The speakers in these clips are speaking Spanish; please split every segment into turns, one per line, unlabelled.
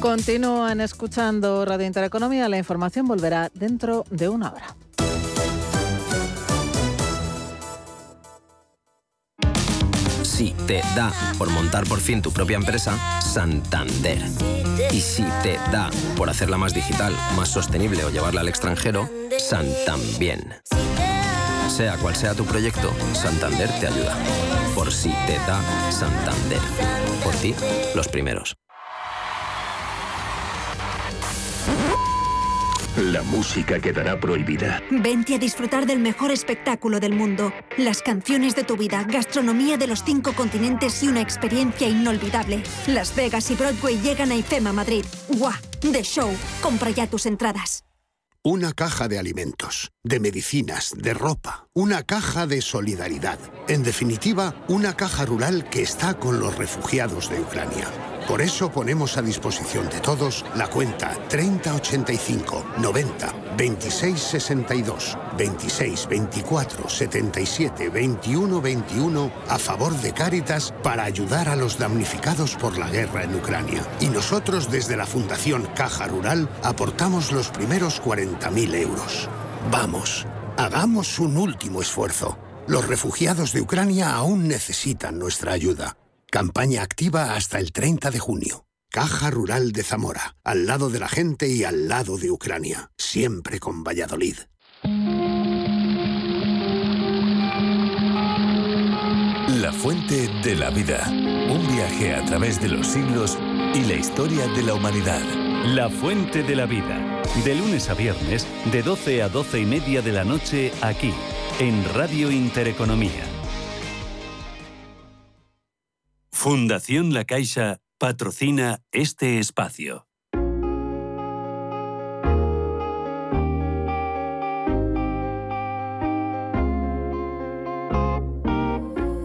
Continúan escuchando Radio Intereconomía. La información volverá dentro de una hora.
Si te da por montar por fin tu propia empresa, Santander. Y si te da por hacerla más digital, más sostenible o llevarla al extranjero, Santambién. Sea cual sea tu proyecto, Santander te ayuda. Por si te da Santander. Por ti, los primeros.
La música quedará prohibida.
Vente a disfrutar del mejor espectáculo del mundo. Las canciones de tu vida, gastronomía de los cinco continentes y una experiencia inolvidable. Las Vegas y Broadway llegan a IFEMA Madrid. ¡Guau! The Show. Compra ya tus entradas.
Una caja de alimentos, de medicinas, de ropa, una caja de solidaridad. En definitiva, una caja rural que está con los refugiados de Ucrania. Por eso ponemos a disposición de todos la cuenta 3085 90 26 62 26 24 77 21 21 a favor de Cáritas para ayudar a los damnificados por la guerra en Ucrania. Y nosotros desde la Fundación Caja Rural aportamos los primeros 40.000 euros. Vamos, hagamos un último esfuerzo. Los refugiados de Ucrania aún necesitan nuestra ayuda. Campaña activa hasta el 30 de junio. Caja Rural de Zamora, al lado de la gente y al lado de Ucrania, siempre con Valladolid.
La fuente de la vida. Un viaje a través de los siglos y la historia de la humanidad.
La fuente de la vida. De lunes a viernes, de 12 a 12 y media de la noche, aquí, en Radio Intereconomía. Fundación La Caixa patrocina este espacio.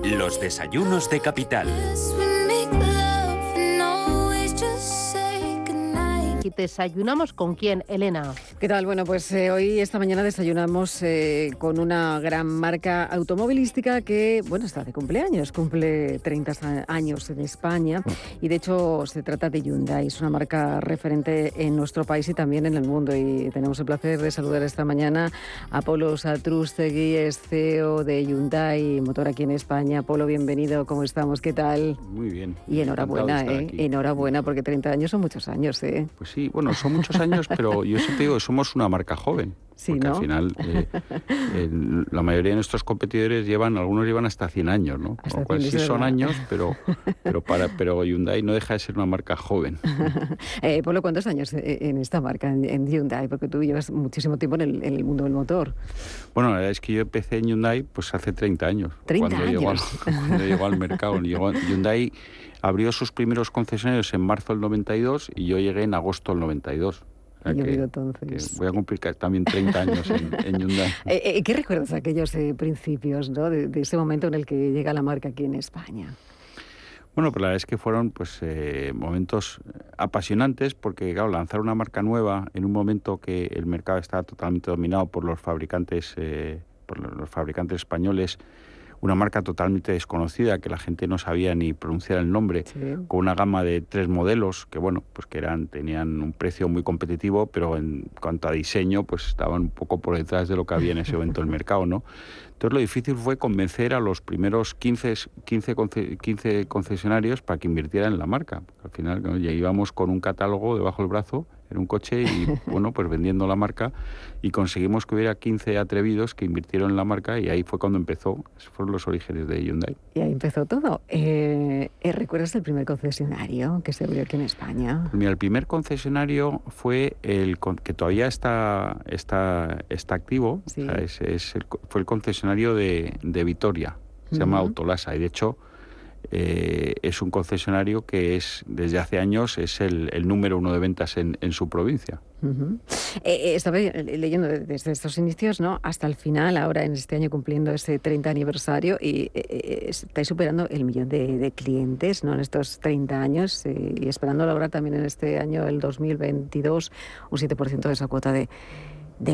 Los desayunos de capital.
¿Y desayunamos con quién, Elena?
¿Qué tal? Bueno, pues eh, hoy, esta mañana, desayunamos eh, con una gran marca automovilística que, bueno, está de cumpleaños, cumple 30 años en España y de hecho se trata de Hyundai, es una marca referente en nuestro país y también en el mundo y tenemos el placer de saludar esta mañana a Polo Satrustegui, es CEO de Hyundai Motor aquí en España. Polo, bienvenido, ¿cómo estamos? ¿Qué tal?
Muy bien.
Y enhorabuena, ¿eh? Enhorabuena, porque 30 años son muchos años, ¿eh?
Pues sí, bueno, son muchos años, pero yo siempre digo que somos una marca joven.
Sí,
porque
¿no?
al final eh, la mayoría de nuestros competidores llevan, algunos llevan hasta 100 años, ¿no?
Hasta
Con lo cual
100,
sí son
verdad.
años, pero, pero, para, pero Hyundai no deja de ser una marca joven.
Eh, Polo, ¿cuántos años eh, en esta marca, en, en Hyundai? Porque tú llevas muchísimo tiempo en el, en el mundo del motor.
Bueno, la verdad es que yo empecé en Hyundai pues hace 30 años.
30
cuando Llegó al,
años.
cuando llegó al mercado. Llegó- Hyundai abrió sus primeros concesionarios en marzo del 92 y yo llegué en agosto del 92. O sea
Ha llovido
que-
entonces.
que voy a cumplir también 30 años en, en Hyundai.
Eh, eh, ¿Qué recuerdas de aquellos eh, principios, ¿no? de, de ese momento en el que llega la marca aquí en España?
Bueno, pues la verdad es que fueron pues eh, momentos apasionantes porque, claro, lanzar una marca nueva en un momento que el mercado estaba totalmente dominado por los fabricantes, eh, por lo- los fabricantes españoles, una marca totalmente desconocida que la gente no sabía ni pronunciar el nombre, con una gama de tres modelos que, bueno, pues que eran tenían un precio muy competitivo, pero en cuanto a diseño, pues estaban un poco por detrás de lo que había en ese momento en el mercado, ¿no? Entonces lo difícil fue convencer a los primeros 15, 15, conce- 15 concesionarios para que invirtieran en la marca. Al final ¿no? ya íbamos con un catálogo debajo del brazo, en un coche y bueno, pues vendiendo la marca y conseguimos que hubiera 15 atrevidos que invirtieron en la marca y ahí fue cuando empezó, esos fueron los orígenes de Hyundai.
Y ahí empezó todo. Eh, eh, ¿Recuerdas el primer concesionario que se abrió aquí en España?
Pues Mira, el primer concesionario fue el que todavía está, está, está activo, o sea, es- es el fue el concesionario de, de Vitoria, se llama
Ujú.
Autolasa, y de hecho eh, es un concesionario que es desde hace años es el, el número uno de ventas en, en su provincia.
Eh, eh, estaba leyendo de- desde estos inicios ¿no? hasta el final, ahora en este año cumpliendo ese 30 aniversario, y eh, estáis superando el millón de, clientes ¿no? en estos 30 años y esperando lograr también en este año, el 2022, un 7% de esa cuota de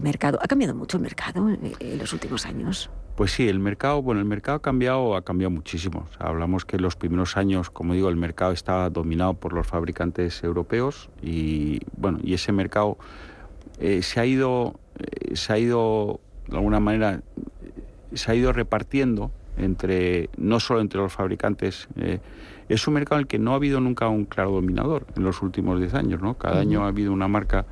mercado. ¿Ha cambiado mucho el mercado en los últimos años?
Pues sí, el mercado, bueno, el mercado ha cambiado, ha cambiado muchísimo. hablamos que en los primeros años, como digo, el mercado estaba dominado por los fabricantes europeos y bueno, y ese mercado eh, se ha ido, eh, se ha ido de alguna manera, se ha ido repartiendo entre no solo entre los fabricantes. Eh, es un mercado en el que no ha habido nunca un claro dominador en los últimos 10 años, ¿no? Cada año ha habido una marca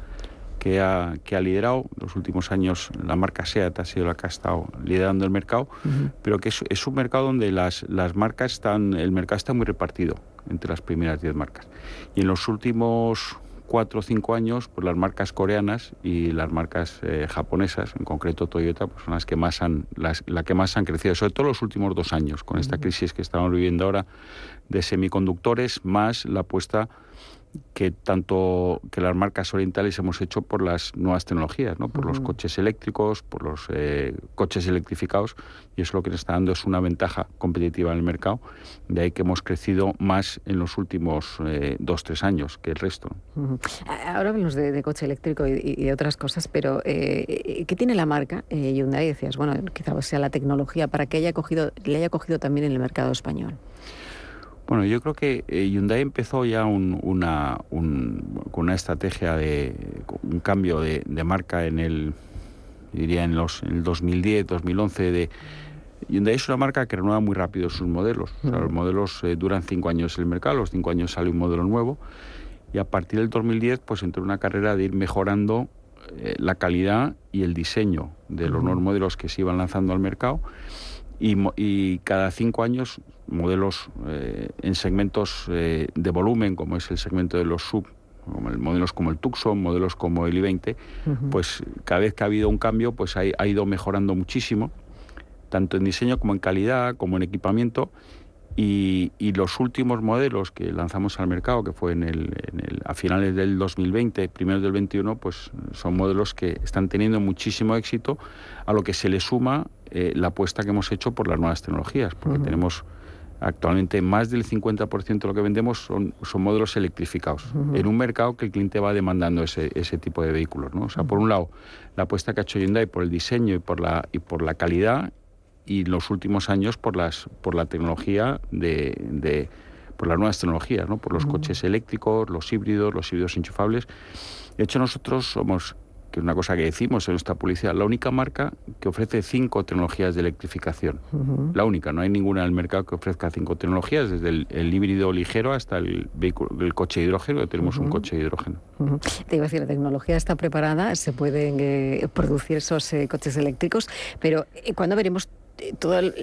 que ha, que ha liderado. En los últimos años la marca SEAT ha sido la que ha estado liderando el mercado, pero que es, un mercado donde las, las marcas están, el mercado está muy repartido entre las primeras 10 marcas. Y en los últimos cuatro o cinco años, pues las marcas coreanas y las marcas eh, japonesas, en concreto Toyota, pues son las que más han, las, la que más han crecido, sobre todo los últimos dos años, con esta crisis que estamos viviendo ahora de semiconductores, más la apuesta que tanto que las marcas orientales hemos hecho por las nuevas tecnologías, ¿no? por los coches eléctricos, por los eh, coches electrificados, y eso lo que nos está dando es una ventaja competitiva en el mercado, de ahí que hemos crecido más en los últimos eh, dos, tres años que el resto.
Ahora hablamos de, coche eléctrico y, de otras cosas, pero eh, ¿qué tiene la marca Hyundai? Decías, bueno, quizás sea la tecnología para que haya cogido, le haya cogido también en el mercado español.
Bueno, yo creo que eh, Hyundai empezó ya una, con una estrategia de un cambio de, marca en el, diría en, los, en el 2010, 2011 de Hyundai es una marca que renueva muy rápido sus modelos. los modelos eh, duran cinco años en el mercado, los cinco años sale un modelo nuevo y a partir del 2010 pues entró una carrera de ir mejorando eh, la calidad y el diseño de los nuevos modelos que se iban lanzando al mercado y, cada cinco años modelos eh, en segmentos eh, de volumen, como es el segmento de los sub, como modelos como el Tucson, modelos como el i20, pues cada vez que ha habido un cambio, pues ha, ha ido mejorando muchísimo, tanto en diseño como en calidad, como en equipamiento, y, los últimos modelos que lanzamos al mercado, que fue en el, a finales del 2020, primeros del 21, pues son modelos que están teniendo muchísimo éxito, a lo que se le suma eh, la apuesta que hemos hecho por las nuevas tecnologías, porque tenemos actualmente más del 50% de lo que vendemos son, son modelos electrificados, en un mercado que el cliente va demandando ese, ese tipo de vehículos. ¿no? O sea, por un lado, la apuesta que ha hecho Hyundai por el diseño y por la, y por la calidad y los últimos años por las por la tecnología de, por las nuevas tecnologías, ¿no? por los coches eléctricos, los híbridos, los híbridos enchufables. De hecho, nosotros somos, que es una cosa que decimos en nuestra publicidad, la única marca que ofrece cinco tecnologías de electrificación. La única, no hay ninguna en el mercado que ofrezca cinco tecnologías, desde el, híbrido ligero hasta el, vehículo, el coche de hidrógeno, tenemos un coche de hidrógeno.
Te iba a decir, la tecnología está preparada, se pueden eh, producir esos eh, coches eléctricos, pero eh, ¿cuándo veremos todo el,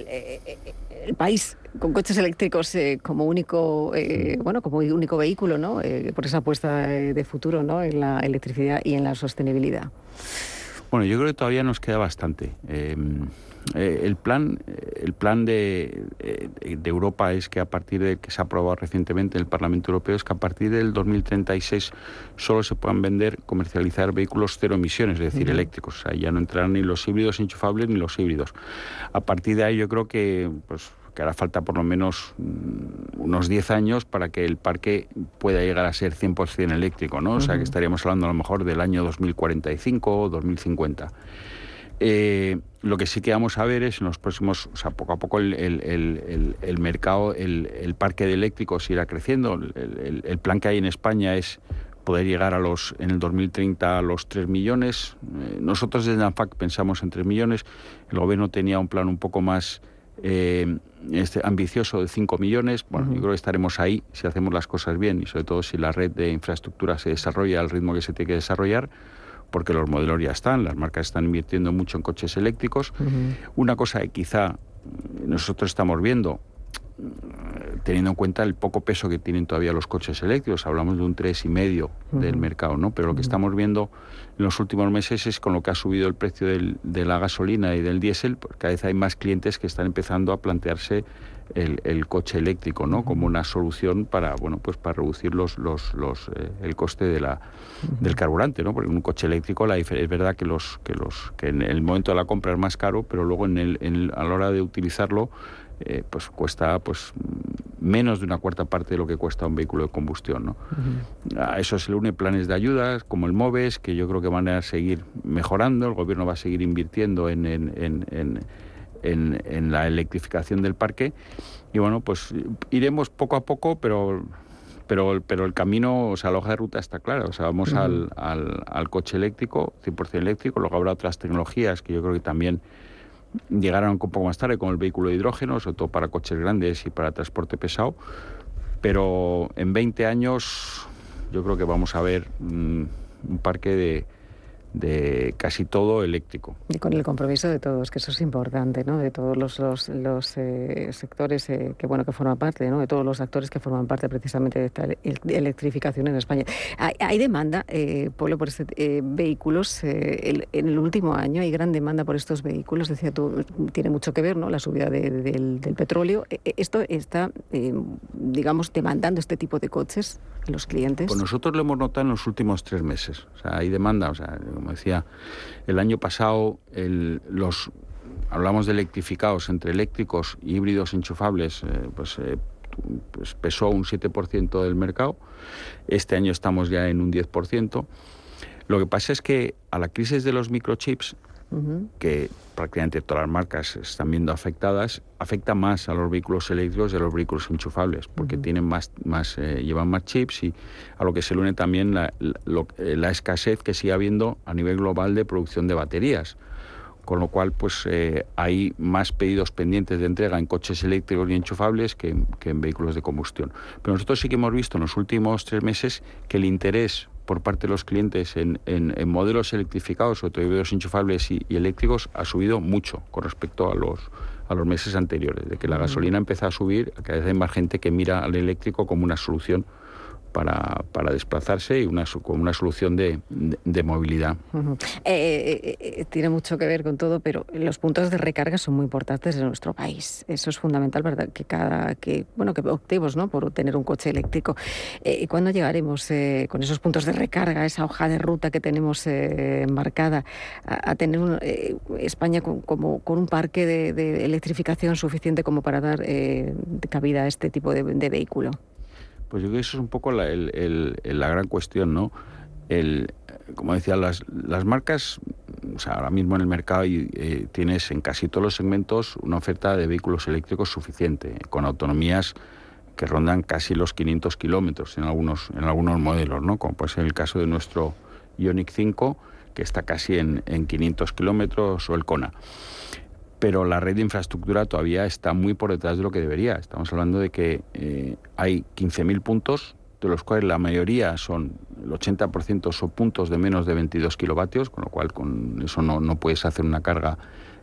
país con coches eléctricos eh, como único eh, bueno como único vehículo no eh, por esa apuesta de futuro no en la electricidad y en la sostenibilidad.
Bueno yo creo que todavía nos queda bastante eh, el plan, el plan de, eh, de, Europa es que a partir de que se ha aprobado recientemente en el Parlamento Europeo es que a partir del 2036 solo se puedan vender, comercializar vehículos cero emisiones, es decir, eléctricos. O sea, ya no entrarán ni los híbridos enchufables ni los híbridos. A partir de ahí yo creo que pues que hará falta por lo menos mm, unos 10 años para que el parque pueda llegar a ser 100% eléctrico, ¿no? O sea, que estaríamos hablando a lo mejor del año 2045 o 2050. Eh, lo que sí que vamos a ver es en los próximos, o sea, poco a poco el, mercado, el, parque de eléctricos irá creciendo. El, plan que hay en España es poder llegar a los, en el 2030 a los 3 millones. Eh, nosotros desde ANFAC pensamos en 3 millones. El gobierno tenía un plan un poco más eh, este, ambicioso de 5 millones. Bueno, yo creo que estaremos ahí si hacemos las cosas bien y sobre todo si la red de infraestructura se desarrolla al ritmo que se tiene que desarrollar porque los modelos ya están, las marcas están invirtiendo mucho en coches eléctricos. Una cosa que quizá nosotros estamos viendo, teniendo en cuenta el poco peso que tienen todavía los coches eléctricos, hablamos de un 3,5 del mercado, ¿no? Pero lo que estamos viendo en los últimos meses es con lo que ha subido el precio de la gasolina y del diésel, pues cada vez hay más clientes que están empezando a plantearse el, coche eléctrico, ¿no? Como una solución para, bueno, pues para reducir los, los, los eh, el coste de la, del carburante, ¿no? Porque un coche eléctrico la es verdad que los que los que en el momento de la compra es más caro, pero luego en el, a la hora de utilizarlo eh, pues cuesta pues menos de una cuarta parte de lo que cuesta un vehículo de combustión. ¿no? A eso se le une planes de ayudas como el MOVES, que yo creo que van a seguir mejorando, el gobierno va a seguir invirtiendo en, en, en, la electrificación del parque y bueno, pues iremos poco a poco, pero pero, pero el camino, o sea, la hoja de ruta está clara. O sea, vamos al, al, al, coche eléctrico, 100% eléctrico, luego habrá otras tecnologías que yo creo que también llegarán un poco más tarde con el vehículo de hidrógeno, sobre todo para coches grandes y para transporte pesado. Pero en 20 años yo creo que vamos a ver mm, un parque de, de casi todo eléctrico.
Y con el compromiso de todos, que eso es importante, ¿no? De todos los, los, eh, sectores eh, que bueno que forman parte, ¿no? De todos los actores que forman parte precisamente de esta electrificación en España. Hay, demanda, eh, Polo, por este, eh, vehículos. en el último año hay gran demanda por estos vehículos. Decía tú, tiene mucho que ver, ¿no? La subida del, del, petróleo. Esto está, digamos, demandando este tipo de coches los clientes.
Pues nosotros lo hemos notado en los últimos tres meses. O sea, hay demanda. O sea, como decía, el año pasado los hablamos de electrificados entre eléctricos y híbridos enchufables, eh, pues, eh, pues, pesó un 7% del mercado. Este año estamos ya en un 10%. Lo que pasa es que a la crisis de los microchips que prácticamente todas las marcas están viendo afectadas, afecta más a los vehículos eléctricos y a los vehículos enchufables, porque tienen más, más eh, llevan más chips y a lo que se une también la, eh, la, escasez que sigue habiendo a nivel global de producción de baterías con lo cual pues eh, hay más pedidos pendientes de entrega en coches eléctricos y enchufables que, que, en vehículos de combustión. Pero nosotros sí que hemos visto en los últimos tres meses que el interés por parte de los clientes en, en, modelos electrificados, sobre todo enchufables y, eléctricos, ha subido mucho con respecto a los, a los meses anteriores. De que la gasolina empezó a subir, cada vez hay más gente que mira al eléctrico como una solución para, para desplazarse y una, con una solución de, movilidad.
Eh, eh, eh, tiene mucho que ver con todo, pero los puntos de recarga son muy importantes en nuestro país. Eso es fundamental, ¿verdad? Que cada que bueno que optemos ¿no? por tener un coche eléctrico. ¿Y cuándo llegaremos con esos puntos de recarga, esa hoja de ruta que tenemos marcada, a, tener España con, como, con un parque de, electrificación suficiente como para dar cabida a este tipo de vehículo?
Pues yo creo que eso es un poco la, gran cuestión, ¿no? El, como decía, las, las marcas, o sea, ahora mismo en el mercado eh, tienes en casi todos los segmentos una oferta de vehículos eléctricos suficiente, con autonomías que rondan casi los 500 kilómetros en algunos, en algunos modelos, ¿no? Como puede ser el caso de nuestro Ionic 5, que está casi en, en 500 kilómetros, o el Kona pero la red de infraestructura todavía está muy por detrás de lo que debería. Estamos hablando de que eh, hay 15.000 puntos, de los cuales la mayoría son, el 80% son puntos de menos de 22 kilovatios, con lo cual con eso no, no puedes hacer una carga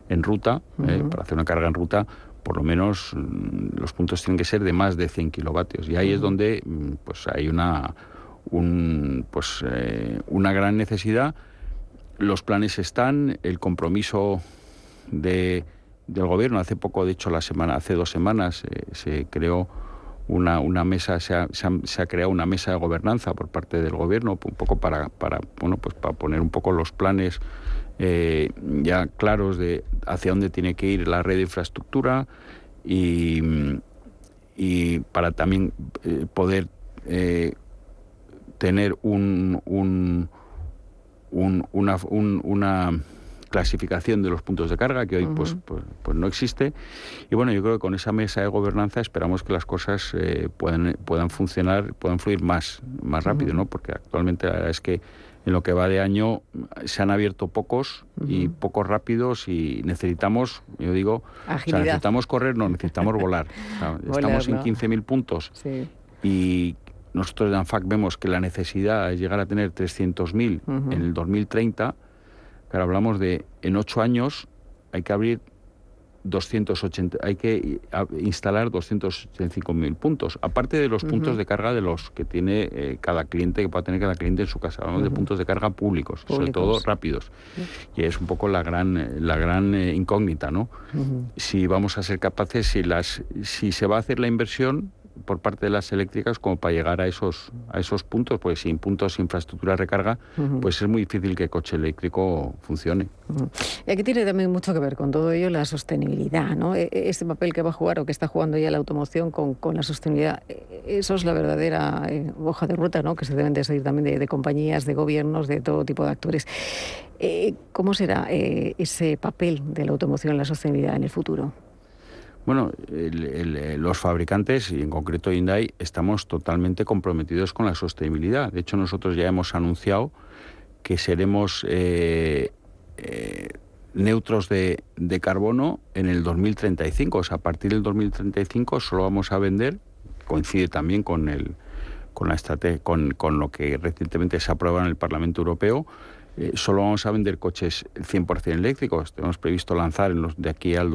en ruta. Eh, para hacer una carga en ruta, por lo menos mm, los puntos tienen que ser de más de 100 kilovatios. Y ahí es donde mm, pues, hay una, un, pues, eh, una gran necesidad. Los planes están, el compromiso de, del gobierno. Hace poco, de hecho, la semana, hace dos semanas, eh, se creó una, una mesa, se ha, se, ha, creado una mesa de gobernanza por parte del gobierno, un poco para, para, bueno, pues para poner un poco los planes eh, ya claros de hacia dónde tiene que ir la red de infraestructura y, y para también eh, poder tener un, un, un una, una clasificación de los puntos de carga, que hoy pues, pues, pues, no existe. Y bueno, yo creo que con esa mesa de gobernanza esperamos que las cosas eh, puedan, puedan funcionar, puedan fluir más, más rápido, ¿no? Porque actualmente la verdad es que en lo que va de año se han abierto pocos y pocos rápidos y necesitamos, yo digo, necesitamos correr, no, necesitamos volar. estamos en 15.000 puntos y nosotros de ANFAC vemos que la necesidad es llegar a tener 300.000 en el 2030 pero hablamos de en ocho años hay que abrir 280, hay que instalar 285.000 puntos, aparte de los puntos de carga de los que tiene eh, cada cliente, que pueda tener cada cliente en su casa. Hablamos de puntos de carga públicos, sobre todo rápidos. Y es un poco la gran, la gran eh, incógnita, ¿no? Si vamos a ser capaces, si, las, si se va a hacer la inversión, por parte de las eléctricas como para llegar a esos, a esos puntos, pues sin puntos infraestructura recarga, pues es muy difícil que el coche eléctrico funcione.
Y aquí tiene también mucho que ver con todo ello la sostenibilidad, ¿no? Este papel que va a jugar o que está jugando ya la automoción con, con la sostenibilidad, e, eso es la verdadera eh, hoja de ruta, ¿no? Que se deben de seguir también de, de compañías, de gobiernos, de todo tipo de actores. Eh, ¿Cómo será eh, ese papel de la automoción en la sostenibilidad en el futuro?
Bueno, los fabricantes, y en concreto Hyundai, estamos totalmente comprometidos con la sostenibilidad. De hecho, nosotros ya hemos anunciado que seremos eh, neutros de, carbono en el 2035. O sea, a partir del 2035 solo vamos a vender, coincide también con, el, con, la con, con lo que recientemente se aprueba en el Parlamento Europeo, eh, solo vamos a vender coches 100% eléctricos. Tenemos previsto lanzar en los, de aquí al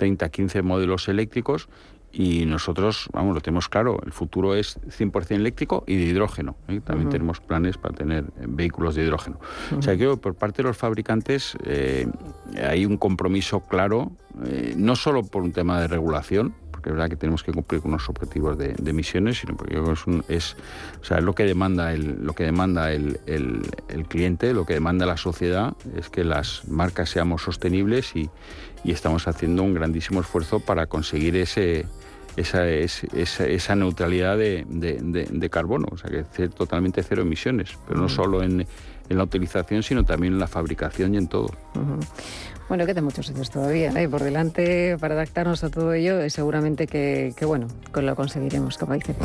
2030 15 modelos eléctricos y nosotros, vamos, lo tenemos claro, el futuro es 100% eléctrico y de hidrógeno. ¿eh? También tenemos planes para tener eh, vehículos de hidrógeno. O sea, que por parte de los fabricantes hay un compromiso claro, no solo por un tema de regulación, porque es verdad que tenemos que cumplir con unos objetivos de, emisiones, sino porque es, es, o sea, lo que demanda el, lo que demanda el, el, cliente, lo que demanda la sociedad, es que las marcas seamos sostenibles y, y estamos haciendo un grandísimo esfuerzo para conseguir ese esa, esa, esa neutralidad de, de, de, carbono, o sea, que totalmente cero emisiones, pero no solo en, en, la utilización, sino también en la fabricación y en todo.
Bueno, quedan muchos años todavía ¿eh? por delante para adaptarnos a todo ello. Y seguramente que, bueno, que lo conseguiremos, como dice.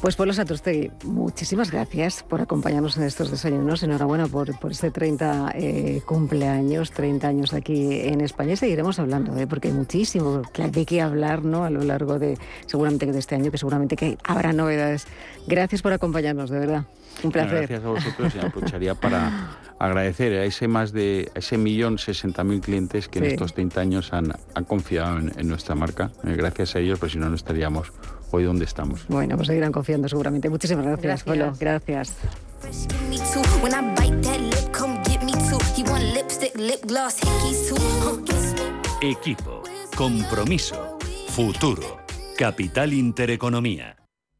Pues Polo Satrustegui, muchísimas gracias por acompañarnos en estos desayunos. Enhorabuena por, por este 30 eh, cumpleaños, 30 años aquí en España. Y seguiremos hablando, ¿eh? porque hay muchísimo que hay que hablar ¿no? a lo largo de, seguramente de este año, que seguramente que habrá novedades. Gracias por acompañarnos, de verdad. Un placer.
Gracias a vosotros y aprovecharía para agradecer a ese más de ese millón sesenta mil clientes que en estos 30 años han, han confiado en, nuestra marca. Eh, gracias a ellos, pues si no, no estaríamos hoy donde estamos.
Bueno, pues seguirán confiando seguramente. Muchísimas gracias, Gracias. gracias.
Equipo, compromiso, futuro, capital intereconomía.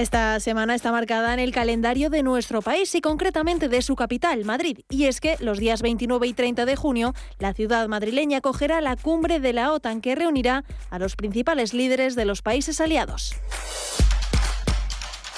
Esta semana está marcada en el calendario de nuestro país y concretamente de su capital, Madrid. Y es que los días 29 y 30 de junio, la ciudad madrileña acogerá la cumbre de la OTAN que reunirá a los principales líderes de los países aliados.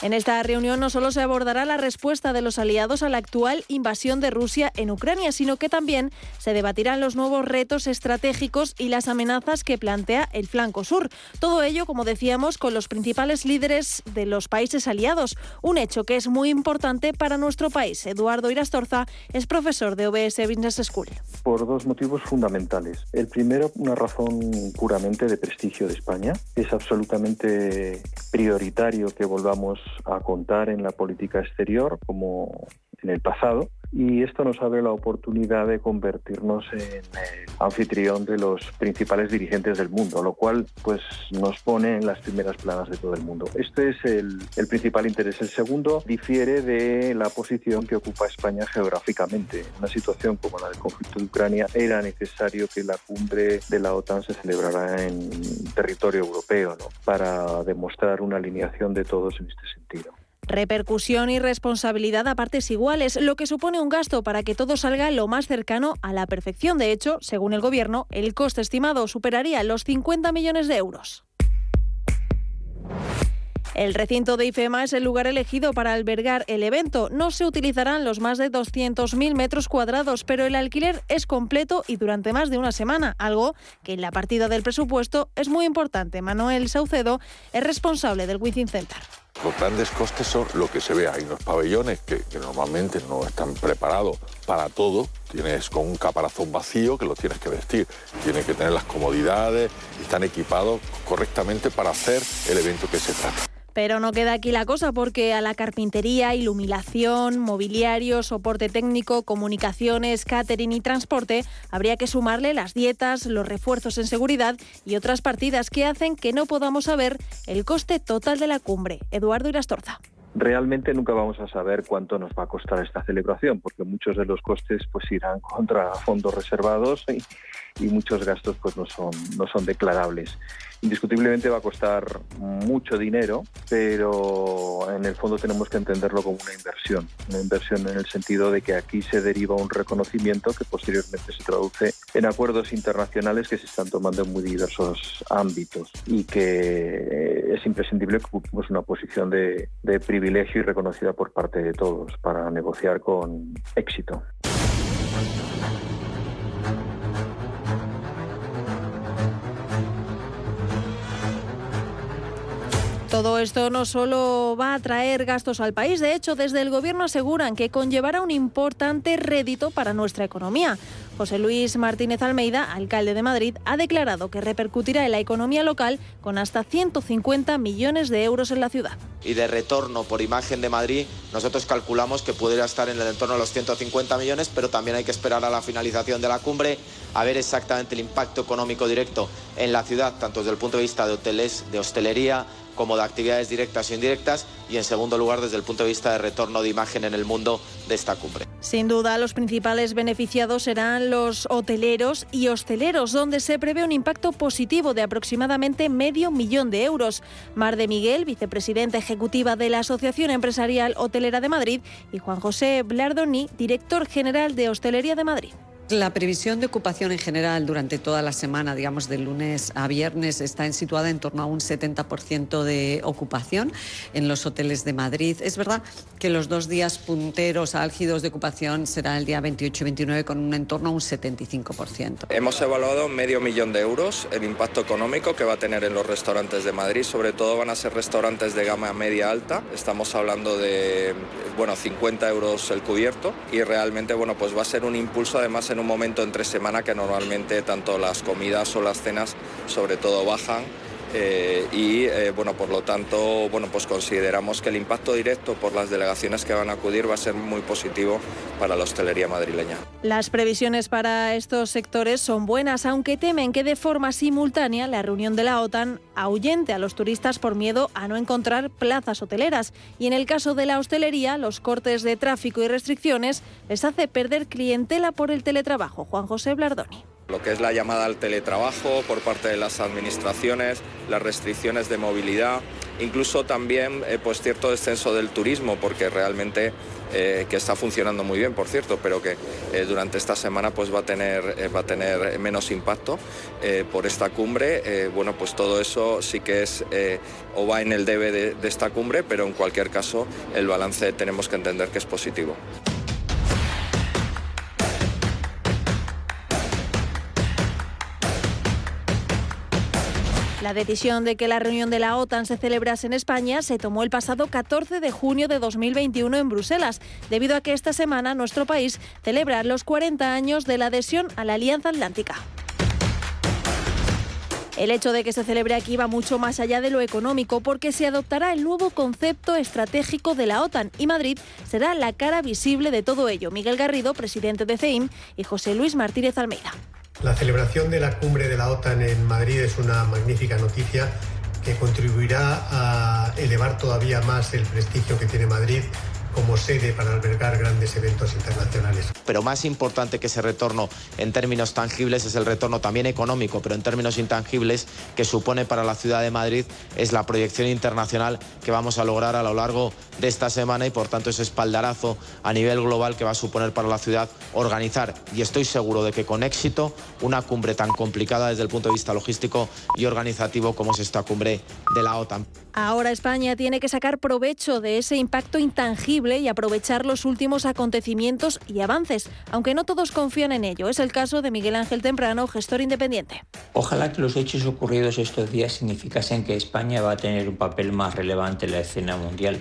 En esta reunión no solo se abordará la respuesta de los aliados a la actual invasión de Rusia en Ucrania, sino que también se debatirán los nuevos retos estratégicos y las amenazas que plantea el flanco sur. Todo ello, como decíamos, con los principales líderes de los países aliados, un hecho que es muy importante para nuestro país. Eduardo Irastorza es profesor de OBS Business School.
Por dos motivos fundamentales. El primero, una razón puramente de prestigio de España. Es absolutamente prioritario que volvamos a contar en la política exterior como en el pasado y esto nos abre la oportunidad de convertirnos en el anfitrión de los principales dirigentes del mundo, lo cual pues nos pone en las primeras planas de todo el mundo. Este es el, principal interés. El segundo difiere de la posición que ocupa España geográficamente. En una situación como la del conflicto de Ucrania era necesario que la cumbre de la OTAN se celebrara en territorio europeo ¿no? para demostrar una alineación de todos en este sentido.
Repercusión y responsabilidad a partes iguales, lo que supone un gasto para que todo salga lo más cercano a la perfección. De hecho, según el Gobierno, el coste estimado superaría los 50 millones de euros. El recinto de IFEMA es el lugar elegido para albergar el evento. No se utilizarán los más de 200.000 metros cuadrados, pero el alquiler es completo y durante más de una semana, algo que en la partida del presupuesto es muy importante. Manuel Saucedo es responsable del Within Center.
Los grandes costes son lo que se ve. Hay unos pabellones que, que normalmente no están preparados para todo. Tienes con un caparazón vacío que lo tienes que vestir. Tienes que tener las comodidades están equipados correctamente para hacer el evento que se trata.
Pero no queda aquí la cosa porque a la carpintería, iluminación, mobiliario, soporte técnico, comunicaciones, catering y transporte habría que sumarle las dietas, los refuerzos en seguridad y otras partidas que hacen que no podamos saber el coste total de la cumbre. Eduardo Irastorza
realmente nunca vamos a saber cuánto nos va a costar esta celebración, porque muchos de los costes pues irán contra fondos reservados y, muchos gastos pues no son, no son declarables. Indiscutiblemente va a costar mucho dinero, pero en el fondo tenemos que entenderlo como una inversión, una inversión en el sentido de que aquí se deriva un reconocimiento que posteriormente se traduce en acuerdos internacionales que se están tomando en muy diversos ámbitos y que es imprescindible que ocupemos una posición de, de privilegio y reconocida por parte de todos para negociar con éxito.
Todo esto no solo va a traer gastos al país, de hecho, desde el Gobierno aseguran que conllevará un importante rédito para nuestra economía. José Luis Martínez Almeida, alcalde de Madrid, ha declarado que repercutirá en la economía local con hasta 150 millones de euros en la ciudad.
Y de retorno por imagen de Madrid, nosotros calculamos que pudiera estar en el entorno de los 150 millones, pero también hay que esperar a la finalización de la cumbre a ver exactamente el impacto económico directo en la ciudad, tanto desde el punto de vista de hoteles, de hostelería, como de actividades directas e indirectas y en segundo lugar desde el punto de vista de retorno de imagen en el mundo de esta cumbre.
Sin duda, los principales beneficiados serán los hoteleros y hosteleros, donde se prevé un impacto positivo de aproximadamente medio millón de euros. Mar de Miguel, vicepresidenta ejecutiva de la Asociación Empresarial Hotelera de Madrid, y Juan José Blardoni, director general de Hostelería de Madrid.
La previsión de ocupación en general durante toda la semana, digamos de lunes a viernes, está situada en torno a un 70% de ocupación en los hoteles de Madrid. Es verdad que los dos días punteros álgidos de ocupación serán el día 28 y 29 con un entorno a un 75%.
Hemos evaluado medio millón de euros el impacto económico que va a tener en los restaurantes de Madrid. Sobre todo van a ser restaurantes de gama media alta. Estamos hablando de bueno, 50 euros el cubierto y realmente bueno, pues va a ser un impulso además en un momento entre semana que normalmente tanto las comidas o las cenas sobre todo bajan eh, y eh, bueno por lo tanto bueno pues consideramos que el impacto directo por las delegaciones que van a acudir va a ser muy positivo para la hostelería madrileña.
Las previsiones para estos sectores son buenas, aunque temen que de forma simultánea la reunión de la OTAN ahuyente a los turistas por miedo a no encontrar plazas hoteleras y en el caso de la hostelería los cortes de tráfico y restricciones les hace perder clientela por el teletrabajo. Juan José Blardoni
lo que es la llamada al teletrabajo por parte de las administraciones, las restricciones de movilidad, incluso también eh, pues cierto descenso del turismo, porque realmente eh, que está funcionando muy bien, por cierto, pero que eh, durante esta semana pues va a tener, va a tener menos impacto por esta cumbre. Bueno, pues todo eso sí que es o va en el debe de, de esta cumbre, pero en cualquier caso el balance tenemos que entender que es positivo.
La decisión de que la reunión de la OTAN se celebrase en España se tomó el pasado 14 de junio de 2021 en Bruselas, debido a que esta semana nuestro país celebra los 40 años de la adhesión a la Alianza Atlántica. El hecho de que se celebre aquí va mucho más allá de lo económico porque se adoptará el nuevo concepto estratégico de la OTAN y Madrid será la cara visible de todo ello. Miguel Garrido, presidente de CEIM, y José Luis Martínez Almeida.
La celebración de la cumbre de la OTAN en Madrid es una magnífica noticia que contribuirá a elevar todavía más el prestigio que tiene Madrid como sede para albergar grandes eventos internacionales.
Pero más importante que ese retorno en términos tangibles es el retorno también económico, pero en términos intangibles que supone para la ciudad de Madrid es la proyección internacional que vamos a lograr a lo largo de esta semana y por tanto ese espaldarazo a nivel global que va a suponer para la ciudad organizar y estoy seguro de que con éxito una cumbre tan complicada desde el punto de vista logístico y organizativo como es esta cumbre de la OTAN.
Ahora España tiene que sacar provecho de ese impacto intangible y aprovechar los últimos acontecimientos y avances, aunque no todos confían en ello. Es el caso de Miguel Ángel Temprano, gestor independiente.
Ojalá que los hechos ocurridos estos días significasen que España va a tener un papel más relevante en la escena mundial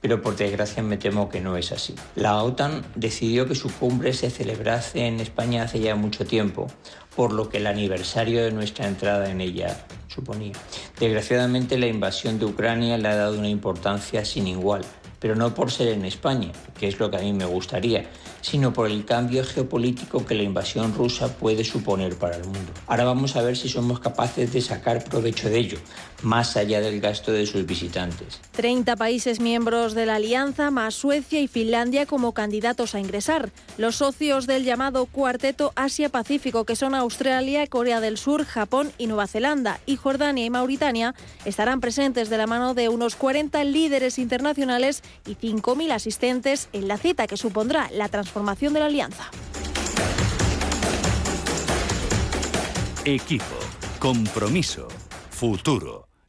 pero por desgracia me temo que no es así. La OTAN decidió que su cumbre se celebrase en España hace ya mucho tiempo, por lo que el aniversario de nuestra entrada en ella suponía. Desgraciadamente la invasión de Ucrania le ha dado una importancia sin igual, pero no por ser en España, que es lo que a mí me gustaría, sino por el cambio geopolítico que la invasión rusa puede suponer para el mundo. Ahora vamos a ver si somos capaces de sacar provecho de ello, más allá del gasto de sus visitantes.
30 países miembros de la alianza, más Suecia y Finlandia como candidatos a ingresar. Los socios del llamado Cuarteto Asia-Pacífico, que son Australia, Corea del Sur, Japón y Nueva Zelanda, y Jordania y Mauritania, estarán presentes de la mano de unos 40 líderes internacionales y 5.000 asistentes en la cita que supondrá la transformación de la alianza.
Equipo, compromiso, futuro,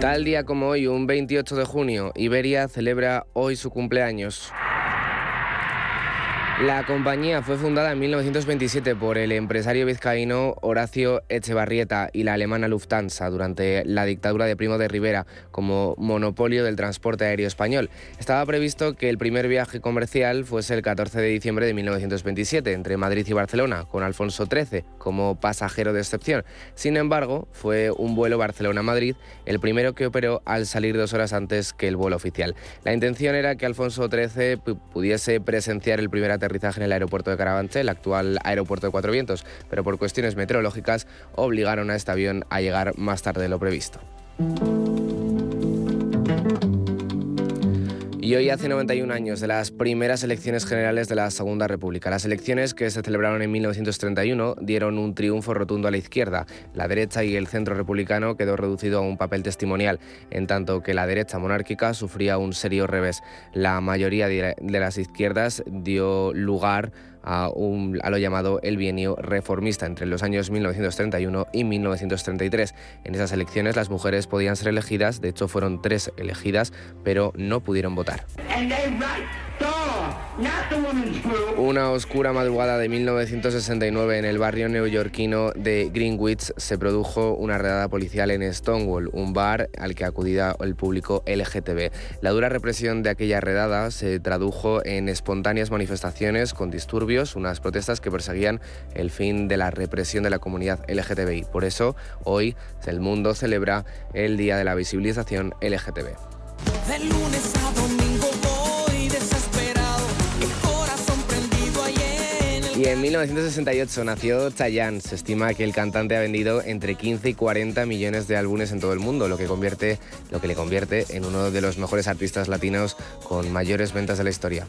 Tal día como hoy, un 28 de junio, Iberia celebra hoy su cumpleaños. La compañía fue fundada en 1927 por el empresario vizcaíno Horacio Echevarrieta y la alemana Lufthansa durante la dictadura de Primo de Rivera como monopolio del transporte aéreo español. Estaba previsto que el primer viaje comercial fuese el 14 de diciembre de 1927 entre Madrid y Barcelona, con Alfonso XIII como pasajero de excepción. Sin embargo, fue un vuelo Barcelona-Madrid el primero que operó al salir dos horas antes que el vuelo oficial. La intención era que Alfonso XIII pudiese presenciar el primer aterrizaje en el aeropuerto de Carabanchel, el actual aeropuerto de Cuatro Vientos, pero por cuestiones meteorológicas obligaron a este avión a llegar más tarde de lo previsto. Y hoy hace 91 años de las primeras elecciones generales de la Segunda República. Las elecciones que se celebraron en 1931 dieron un triunfo rotundo a la izquierda. La derecha y el centro republicano quedó reducido a un papel testimonial, en tanto que la derecha monárquica sufría un serio revés. La mayoría de las izquierdas dio lugar a, a, lo llamado el bienio reformista entre los años 1931 y 1933. En esas elecciones las mujeres podían ser elegidas, de hecho fueron tres elegidas, pero no pudieron votar. Una oscura madrugada de 1969 en el barrio neoyorquino de Greenwich se produjo una redada policial en Stonewall, un bar al que acudía el público LGTB. La dura represión de aquella redada se tradujo en espontáneas manifestaciones con disturbios, unas protestas que perseguían el fin de la represión de la comunidad LGTBI. Por eso, hoy el mundo celebra el Día de la Visibilización LGTB. Y en 1968 nació Chayanne. Se estima que el cantante ha vendido entre 15 y 40 millones de álbumes en todo el mundo, lo que, convierte, lo que le convierte en uno de los mejores artistas latinos con mayores ventas de la historia.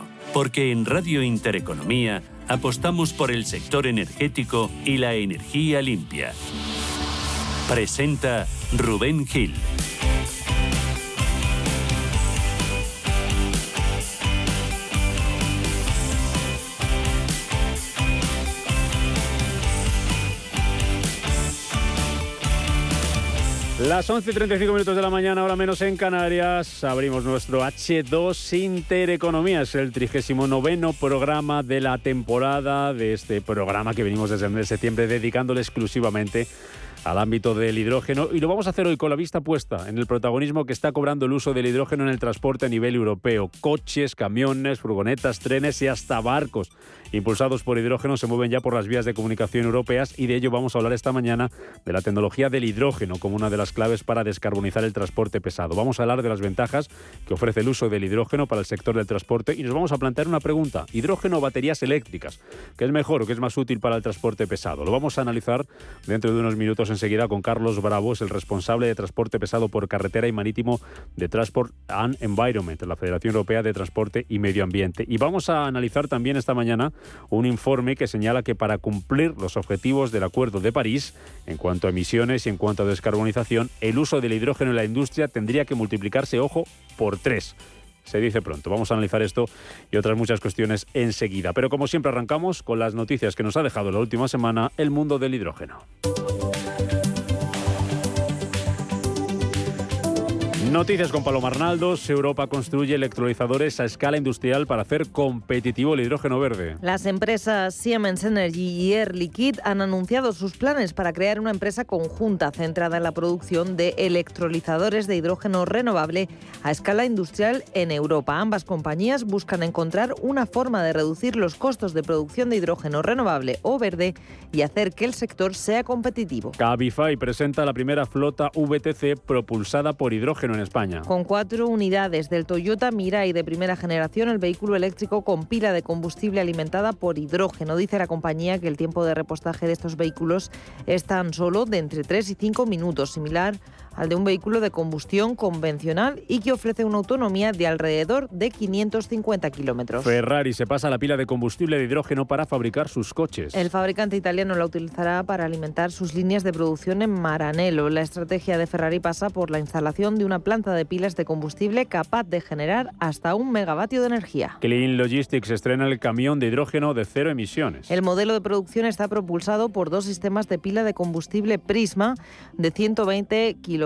Porque en Radio Intereconomía apostamos por el sector energético y la energía limpia. Presenta Rubén Gil.
Las 11 y 35 minutos de la mañana, ahora menos en Canarias, abrimos nuestro H2 Intereconomía. Es el 39 programa de la temporada de este programa que venimos desde el mes de septiembre dedicándole exclusivamente al ámbito del hidrógeno y lo vamos a hacer hoy con la vista puesta en el protagonismo que está cobrando el uso del hidrógeno en el transporte a nivel europeo. Coches, camiones, furgonetas, trenes y hasta barcos impulsados por hidrógeno se mueven ya por las vías de comunicación europeas y de ello vamos a hablar esta mañana de la tecnología del hidrógeno como una de las claves para descarbonizar el transporte pesado. Vamos a hablar de las ventajas que ofrece el uso del hidrógeno para el sector del transporte y nos vamos a plantear una pregunta. ¿Hidrógeno o baterías eléctricas? ¿Qué es mejor o qué es más útil para el transporte pesado? Lo vamos a analizar dentro de unos minutos enseguida con Carlos Bravos, el responsable de transporte pesado por carretera y marítimo de Transport and Environment, la Federación Europea de Transporte y Medio Ambiente. Y vamos a analizar también esta mañana un informe que señala que para cumplir los objetivos del Acuerdo de París en cuanto a emisiones y en cuanto a descarbonización, el uso del hidrógeno en la industria tendría que multiplicarse, ojo, por tres se dice pronto. Vamos a analizar esto y otras muchas cuestiones enseguida. Pero como siempre arrancamos con las noticias que nos ha dejado la última semana el mundo del hidrógeno. Noticias con Paloma Arnaldos. Europa construye electrolizadores a escala industrial para hacer competitivo el hidrógeno verde.
Las empresas Siemens Energy y Air Liquide han anunciado sus planes para crear una empresa conjunta centrada en la producción de electrolizadores de hidrógeno renovable a escala industrial en Europa. Ambas compañías buscan encontrar una forma de reducir los costos de producción de hidrógeno renovable o verde y hacer que el sector sea competitivo.
Cabify presenta la primera flota VTC propulsada por hidrógeno en España.
Con cuatro unidades del Toyota Mirai de primera generación, el vehículo eléctrico con pila de combustible alimentada por hidrógeno. Dice la compañía que el tiempo de repostaje de estos vehículos es tan solo de entre 3 y 5 minutos, similar al de un vehículo de combustión convencional y que ofrece una autonomía de alrededor de 550 kilómetros.
Ferrari se pasa la pila de combustible de hidrógeno para fabricar sus coches.
El fabricante italiano la utilizará para alimentar sus líneas de producción en Maranello. La estrategia de Ferrari pasa por la instalación de una planta de pilas de combustible capaz de generar hasta un megavatio de energía.
Clean Logistics estrena el camión de hidrógeno de cero emisiones.
El modelo de producción está propulsado por dos sistemas de pila de combustible Prisma de 120 kilómetros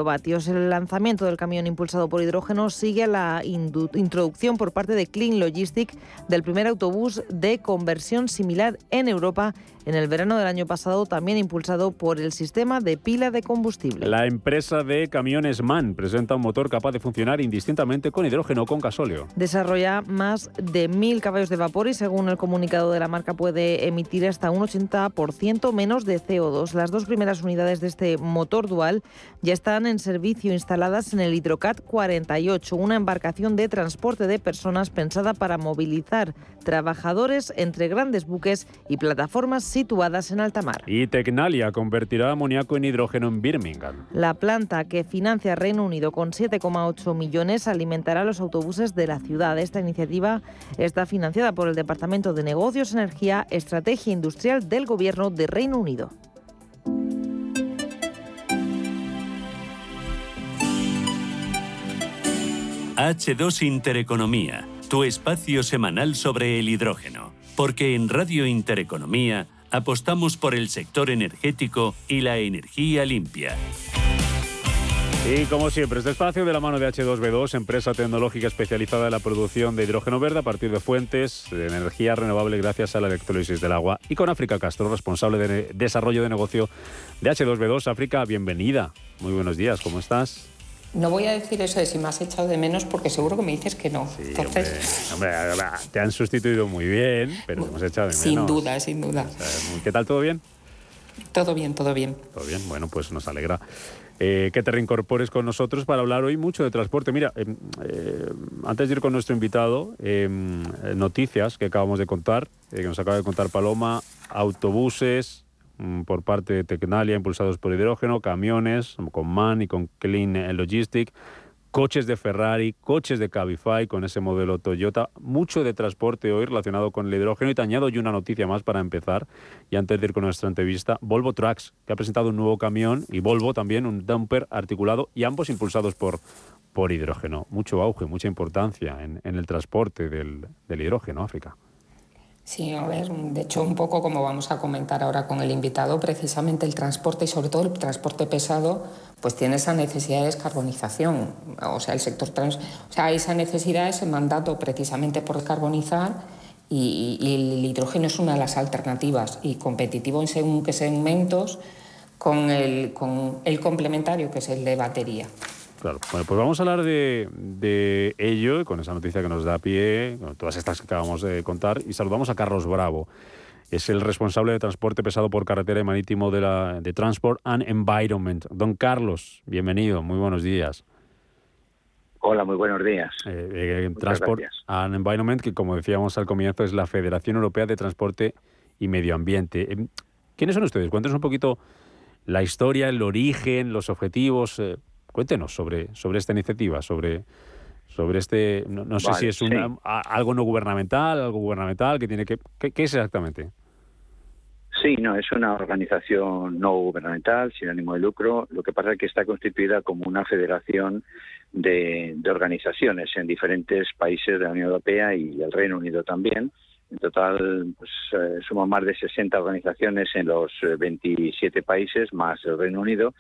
el lanzamiento del camión impulsado por hidrógeno sigue a la introducción por parte de Clean Logistics del primer autobús de conversión similar en Europa en el verano del año pasado, también impulsado por el sistema de pila de combustible.
La empresa de camiones MAN presenta un motor capaz de funcionar indistintamente con hidrógeno o con gasóleo.
Desarrolla más de mil caballos de vapor y según el comunicado de la marca puede emitir hasta un 80% menos de CO2. Las dos primeras unidades de este motor dual ya están en servicio instaladas en el Hidrocat 48, una embarcación de transporte de personas pensada para movilizar trabajadores entre grandes buques y plataformas situadas en alta mar.
Y Tecnalia convertirá amoníaco en hidrógeno en Birmingham.
La planta que financia Reino Unido con 7,8 millones alimentará los autobuses de la ciudad. Esta iniciativa está financiada por el Departamento de Negocios, Energía, Estrategia Industrial del Gobierno de Reino Unido.
H2 Intereconomía, tu espacio semanal sobre el hidrógeno. Porque en Radio Intereconomía apostamos por el sector energético y la energía limpia.
Y como siempre, este espacio de la mano de H2B2, empresa tecnológica especializada en la producción de hidrógeno verde a partir de fuentes de energía renovable gracias a la electrólisis del agua. Y con África Castro, responsable de desarrollo de negocio de H2B2. África, bienvenida. Muy buenos días, ¿cómo estás?
No voy a decir eso de si me has echado de menos porque seguro que me dices que no.
Entonces... Hombre, te han sustituido muy bien, pero te hemos echado de menos.
Sin duda, sin duda.
¿Qué tal, todo bien?
Todo bien, todo bien.
Todo bien, bueno, pues nos alegra eh, que te reincorpores con nosotros para hablar hoy mucho de transporte. Mira, em, eh, antes de ir con nuestro invitado, em, noticias que acabamos de contar, que nos acaba de contar Paloma, autobuses por parte de Tecnalia impulsados por hidrógeno, camiones con MAN y con Clean Logistic coches de Ferrari, coches de Cabify con ese modelo Toyota, mucho de transporte hoy relacionado con el hidrógeno y te añado yo una noticia más para empezar y antes de ir con nuestra entrevista, Volvo Trucks, que ha presentado un nuevo camión y Volvo también un dumper articulado y ambos impulsados por, por hidrógeno. Mucho auge, mucha importancia en, el transporte del, del hidrógeno, África.
Sí, a ver, de hecho, un poco como vamos a comentar ahora con el invitado, precisamente el transporte y sobre todo el transporte pesado, pues tiene esa necesidad de descarbonización. O sea, el sector trans, o sea, esa necesidad, ese mandato precisamente por descarbonizar y, el hidrógeno es una de las alternativas y competitivo en según qué segmentos con el, con el complementario que es el de batería.
Claro. Bueno, pues vamos a hablar de, de ello, con esa noticia que nos da pie, con todas estas que acabamos de contar, y saludamos a Carlos Bravo. Es el responsable de transporte pesado por carretera y marítimo de, la, de Transport and Environment. Don Carlos, bienvenido, muy buenos días.
Hola, muy buenos días.
Eh, eh Transport and Environment, que como decíamos al comienzo, es la Federación Europea de Transporte y Medio Ambiente. Eh, ¿Quiénes son ustedes? Cuéntenos un poquito la historia, el origen, los objetivos. Eh, Cuéntenos sobre, sobre esta iniciativa, sobre, sobre este, no, sé si es algo no gubernamental, algo gubernamental, que tiene que, ¿qué, es exactamente?
Sí, no, es una organización no gubernamental, sin ánimo de lucro. Lo que pasa es que está constituida como una federación de, organizaciones en diferentes países de la Unión Europea y el Reino Unido también. En total, pues, eh, somos más de 60 organizaciones en los 27 países, más el Reino Unido,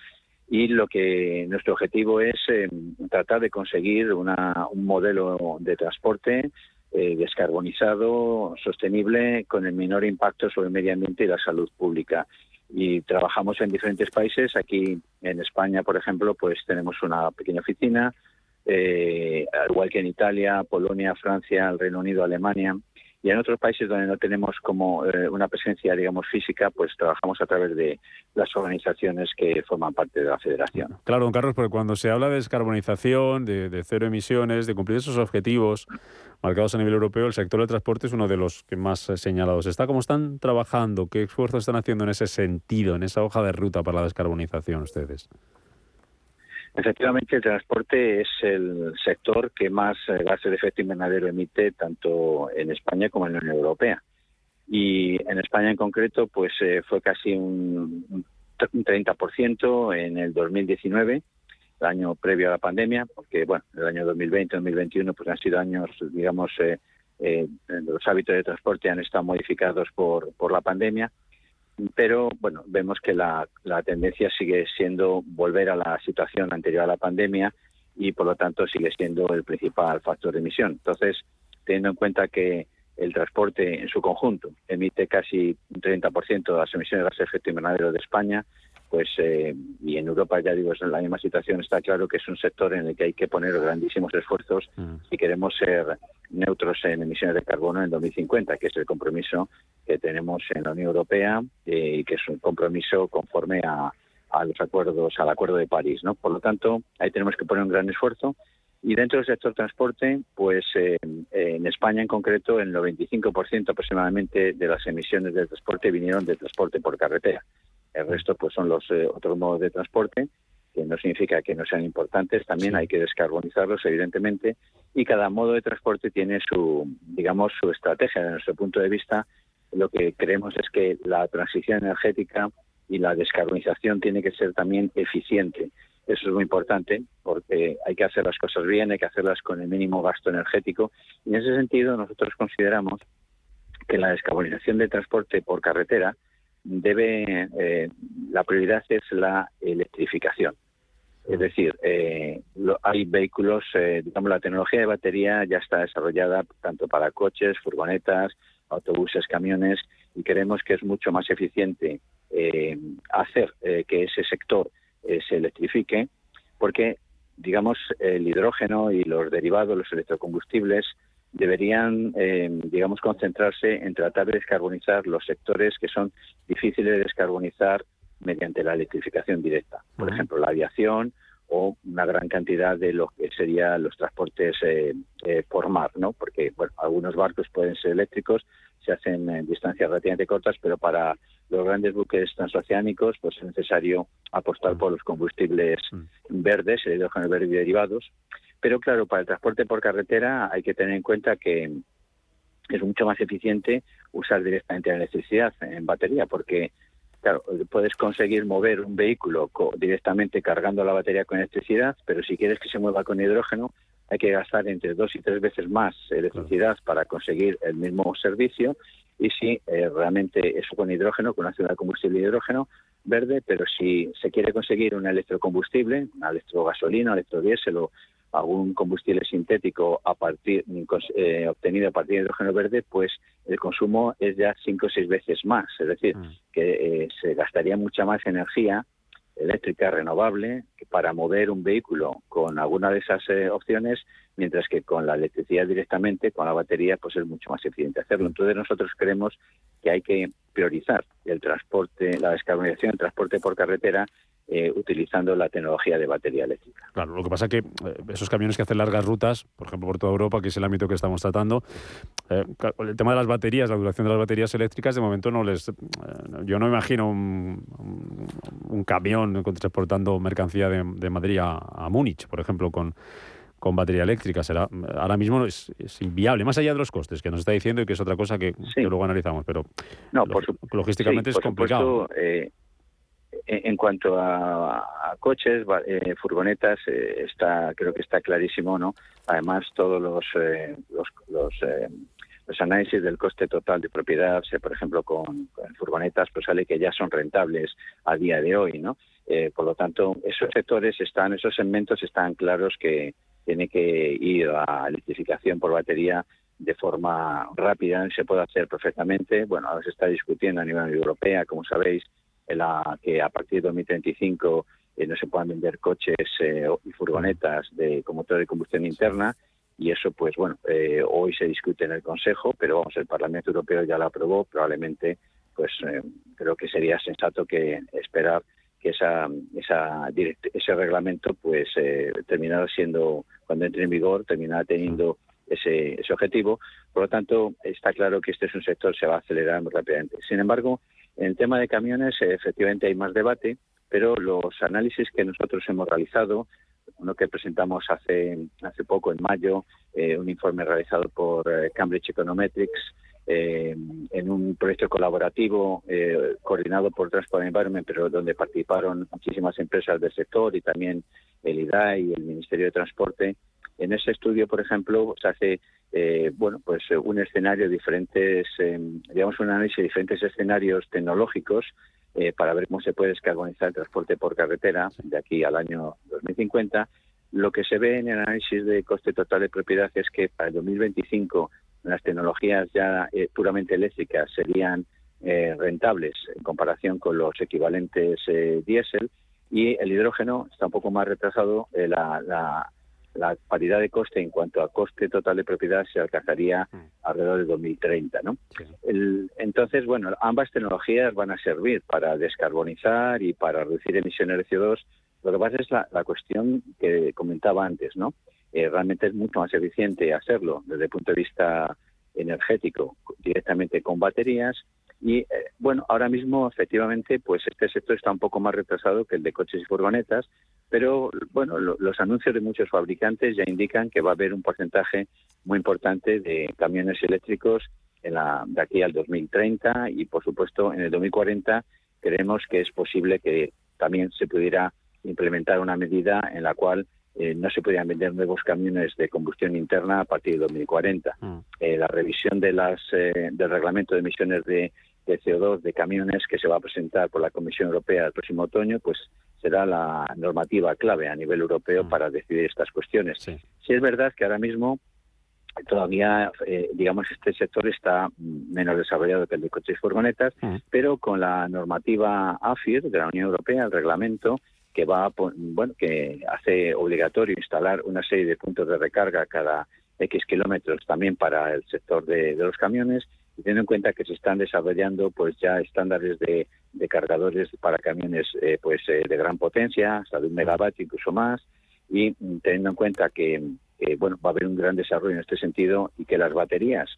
y lo que nuestro objetivo es eh, tratar de conseguir una, un modelo de transporte eh, descarbonizado, sostenible, con el menor impacto sobre el medio ambiente y la salud pública. Y trabajamos en diferentes países. Aquí en España, por ejemplo, pues tenemos una pequeña oficina, eh, igual que en Italia, Polonia, Francia, el Reino Unido, Alemania. Y en otros países donde no tenemos como eh, una presencia, digamos, física, pues trabajamos a través de las organizaciones que forman parte de la federación.
Claro, don Carlos, porque cuando se habla de descarbonización, de, cero emisiones, de cumplir esos objetivos marcados a nivel europeo, el sector del transporte es uno de los que más señalados está. ¿Cómo están trabajando? ¿Qué esfuerzos están haciendo en ese sentido, en esa hoja de ruta para la descarbonización ustedes?
Efectivamente, el transporte es el sector que más eh, gases de efecto invernadero emite tanto en España como en la Unión Europea. Y en España en concreto, pues eh, fue casi un, 30% en el 2019, el año previo a la pandemia, porque bueno, el año 2020-2021 pues han sido años, digamos, eh, los hábitos de transporte han estado modificados por, por la pandemia pero bueno, vemos que la, tendencia sigue siendo volver a la situación anterior a la pandemia y por lo tanto sigue siendo el principal factor de emisión. Entonces, teniendo en cuenta que el transporte en su conjunto emite casi un 30% de las emisiones de gases de efecto invernadero de España, pues eh, y en Europa ya digo es en la misma situación está claro que es un sector en el que hay que poner grandísimos esfuerzos mm. si queremos ser neutros en emisiones de carbono en 2050 que es el compromiso que tenemos en la Unión Europea eh, y que es un compromiso conforme a, los acuerdos al acuerdo de París no por lo tanto ahí tenemos que poner un gran esfuerzo y dentro del sector transporte, pues eh, en España en concreto, el 95% aproximadamente de las emisiones del transporte vinieron del transporte por carretera. El resto pues son los eh, otros modos de transporte, que no significa que no sean importantes, también hay que descarbonizarlos evidentemente y cada modo de transporte tiene su digamos su estrategia desde nuestro punto de vista. Lo que creemos es que la transición energética y la descarbonización tiene que ser también eficiente. Eso es muy importante porque hay que hacer las cosas bien, hay que hacerlas con el mínimo gasto energético. Y en ese sentido, nosotros consideramos que la descarbonización del transporte por carretera debe, eh, la prioridad es la electrificación. Es decir, eh, hay vehículos, eh, digamos, la tecnología de batería ya está desarrollada tanto para coches, furgonetas, autobuses, camiones, y creemos que es mucho más eficiente hacer que ese sector se electrifique, porque, digamos, el hidrógeno y los derivados, los electrocombustibles, deberían, eh, digamos, concentrarse en tratar de descarbonizar los sectores que son difíciles de descarbonizar mediante la electrificación directa. Por ejemplo, la aviación o una gran cantidad de lo que serían los transportes eh, eh, por mar, ¿no? Porque bueno, algunos barcos pueden ser eléctricos, se hacen en distancias relativamente cortas, pero para los grandes buques transoceánicos pues es necesario apostar por los combustibles verdes, el hidrógeno verde y derivados. Pero claro, para el transporte por carretera hay que tener en cuenta que es mucho más eficiente usar directamente la electricidad en batería, porque claro, puedes conseguir mover un vehículo directamente cargando la batería con electricidad, pero si quieres que se mueva con hidrógeno, hay que gastar entre dos y tres veces más electricidad para conseguir el mismo servicio. Y si eh, realmente eso con hidrógeno, con una ciudad de combustible de hidrógeno verde, pero si se quiere conseguir un electrocombustible, una electrogasolina, electrodiesel o algún combustible sintético a partir eh, obtenido a partir de hidrógeno verde, pues el consumo es ya cinco o seis veces más. Es decir, mm. que eh, se gastaría mucha más energía eléctrica renovable para mover un vehículo con alguna de esas eh, opciones, mientras que con la electricidad directamente, con la batería, pues es mucho más eficiente hacerlo. Entonces nosotros creemos que hay que priorizar el transporte, la descarbonización del transporte por carretera eh, utilizando la tecnología de batería eléctrica.
Claro, lo que pasa es que eh, esos camiones que hacen largas rutas, por ejemplo por toda Europa, que es el ámbito que estamos tratando, eh, el tema de las baterías, la duración de las baterías eléctricas, de momento no les... yo no imagino un, un, camión transportando mercancía de, Madrid a, Múnich, por ejemplo, con con batería eléctrica. Será, ahora mismo es, inviable, más allá de los costes que nos está diciendo y que es otra cosa que, luego analizamos, pero
no, por
logísticamente es complicado
en cuanto a, coches, eh, furgonetas, eh, está creo que está clarísimo, ¿no? Además, todos los eh, los, los, análisis del coste total de propiedad, por ejemplo, con, furgonetas, pues sale que ya son rentables a día de hoy, ¿no? por lo tanto, esos sectores están, esos segmentos están claros que tiene que ir a electrificación por batería de forma rápida, se puede hacer perfectamente. Bueno, ahora se está discutiendo a nivel europea, como sabéis, en la que a partir de 2035 eh, no se puedan vender coches eh, y furgonetas de, con motor de combustión interna. Y eso pues bueno eh, hoy se discute en el Consejo pero vamos el Parlamento Europeo ya lo aprobó. Probablemente pues creo que sería sensato que esperar que esa, esa ese reglamento pues terminara siendo cuando entre en vigor terminara teniendo ese, ese objetivo. Por lo tanto está claro que este es un sector que se va a acelerar muy rápidamente. Sin embargo en el tema de camiones, eh, efectivamente hay más debate, pero los análisis que nosotros hemos realizado, uno que presentamos hace, hace poco, en mayo, eh, un informe realizado por eh, Cambridge Econometrics, en un proyecto colaborativo coordinado por Transport Environment, pero donde participaron muchísimas empresas del sector y también el IDAI y el Ministerio de Transporte. En ese estudio, por ejemplo, se hace eh, bueno, pues eh, un escenario diferentes, eh, digamos un análisis de diferentes escenarios tecnológicos para ver cómo se puede descarbonizar el transporte por carretera de aquí al año 2050. Lo que se ve en el análisis de coste total de propiedad es que para el 2025 las tecnologías ya puramente eléctricas serían rentables en comparación con los equivalentes diésel y el hidrógeno está un poco más retrasado. la paridad de coste en cuanto a coste total de propiedad se alcanzaría mm. alrededor de 2030, ¿no? entonces, bueno, ambas tecnologías van a servir para descarbonizar y para reducir emisiones de CO2. Lo que pasa es la, cuestión que comentaba antes, ¿no? Eh, realmente es mucho más eficiente hacerlo desde el punto de vista energético directamente con baterías y eh, bueno, ahora mismo efectivamente pues este sector está un poco más retrasado que el de coches y furgonetas, pero bueno, los anuncios de muchos fabricantes ya indican que va a haber un porcentaje muy importante de camiones eléctricos en la, de aquí al 2030 y, por supuesto, en el 2040 creemos que es posible que también se pudiera implementar una medida en la cual eh, no se pudieran vender nuevos camiones de combustión interna a partir de 2040. Mm. Eh, la revisión de las, eh, del reglamento de emisiones de, de, CO2 de camiones que se va a presentar por la Comisión Europea el próximo otoño, pues será la normativa clave a nivel europeo mm. para decidir estas cuestiones. Sí. es verdad que ahora mismo todavía, eh, digamos, este sector está menos desarrollado que el de coches y furgonetas, mm. pero con la normativa AFIR de la Unión Europea, el reglamento que va, bueno, que hace obligatorio instalar una serie de puntos de recarga cada X kilómetros también para el sector de, los camiones teniendo en cuenta que se están desarrollando pues ya estándares de, cargadores para camiones eh, pues eh, de gran potencia, hasta de un megavatio incluso más y teniendo en cuenta que bueno va a haber un gran desarrollo en este sentido y que las baterías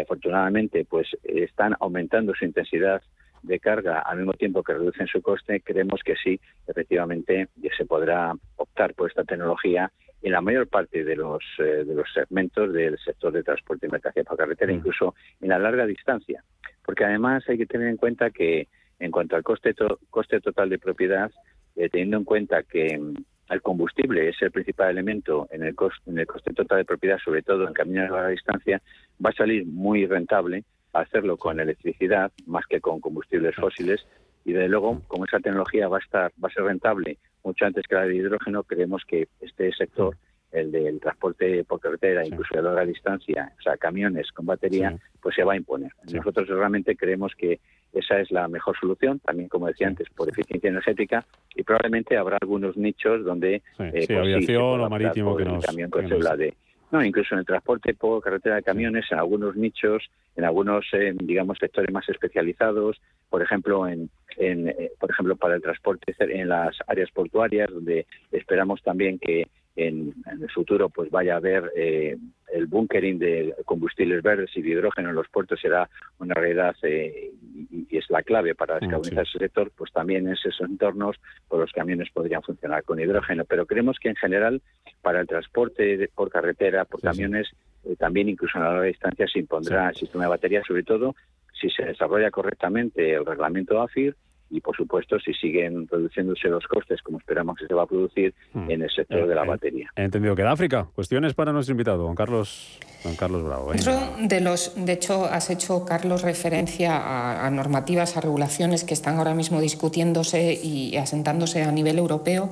afortunadamente pues están aumentando su intensidad de carga al mismo tiempo que reducen su coste, creemos que sí, efectivamente, se podrá optar por esta tecnología en la mayor parte de los, eh, de los segmentos del sector de transporte de mercancías por carretera, mm. incluso en la larga distancia. Porque además hay que tener en cuenta que en cuanto al coste, coste total de propiedad, eh, teniendo en cuenta que mm, el combustible es el principal elemento en el, coste, en el coste total de propiedad, sobre todo en caminos de larga distancia, va a salir muy rentable hacerlo con electricidad más que con combustibles fósiles y desde luego como esa tecnología va a estar va a ser rentable mucho antes que la de hidrógeno creemos que este sector el del transporte por carretera, incluso de larga distancia, o sea, camiones con batería, pues se va a imponer. Nosotros realmente creemos que esa es la mejor solución, también como decía antes, por eficiencia energética, y probablemente habrá algunos nichos donde...
Eh, pues aviación o marítimo que nos...
Camión con de, no, incluso en el transporte por carretera de camiones, en algunos nichos, en algunos, eh, digamos, sectores más especializados, por ejemplo, en, en eh, por ejemplo, para el transporte en las áreas portuarias, donde esperamos también que en, el futuro pues vaya a haber eh, el bunkering de combustibles verdes y de hidrógeno en los puertos será una realidad eh, y, es la clave para mm, descarbonizar ese sector, pues también en esos entornos pues los camiones podrían funcionar con hidrógeno. Pero creemos que en general para el transporte por carretera, por camiones, eh, también incluso a la larga distancia se impondrá el sistema de batería, sobre todo si se desarrolla correctamente el reglamento AFIR y por supuesto si siguen reduciéndose los costes como esperamos que se va a producir mm. en el sector de la eh, batería.
He entendido que de África. Cuestiones para nuestro invitado, don Carlos, don Carlos Bravo.
de los, de hecho, has hecho, Carlos, referencia a, normativas, a regulaciones que están ahora mismo discutiéndose y asentándose a nivel europeo.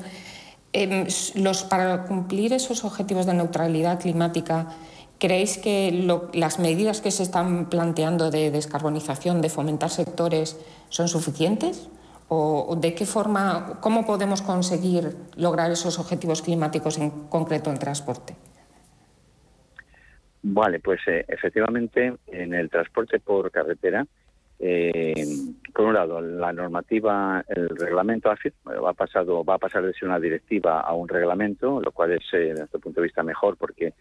Em, los, para cumplir esos objetivos de neutralidad climática, ¿creéis que las medidas que se están planteando de descarbonización, de fomentar sectores, son suficientes? ¿O de qué forma, cómo podemos conseguir lograr esos objetivos climáticos en concreto en transporte?
Vale, pues eh, efectivamente en el transporte por carretera, eh, por un lado, la normativa, el reglamento AFIR va pasado, va a pasar de ser una directiva a un reglamento, lo cual es, eh, desde nuestro punto de vista, mejor porque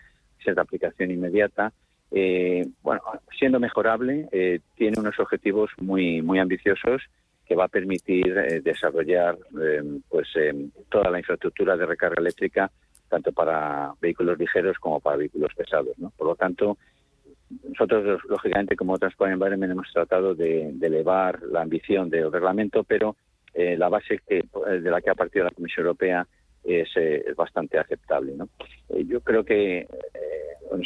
es de aplicación inmediata eh, bueno, siendo mejorable, eh, tiene unos objetivos muy, muy ambiciosos que va a permitir eh, desarrollar pues toda la infraestructura de recarga eléctrica tanto para vehículos ligeros como para vehículos pesados. Por lo tanto, nosotros, lógicamente, como Transport Environment, hemos tratado de, elevar la ambición del reglamento, pero la base que, de la que ha partido la Comisión Europea es, bastante aceptable. yo creo que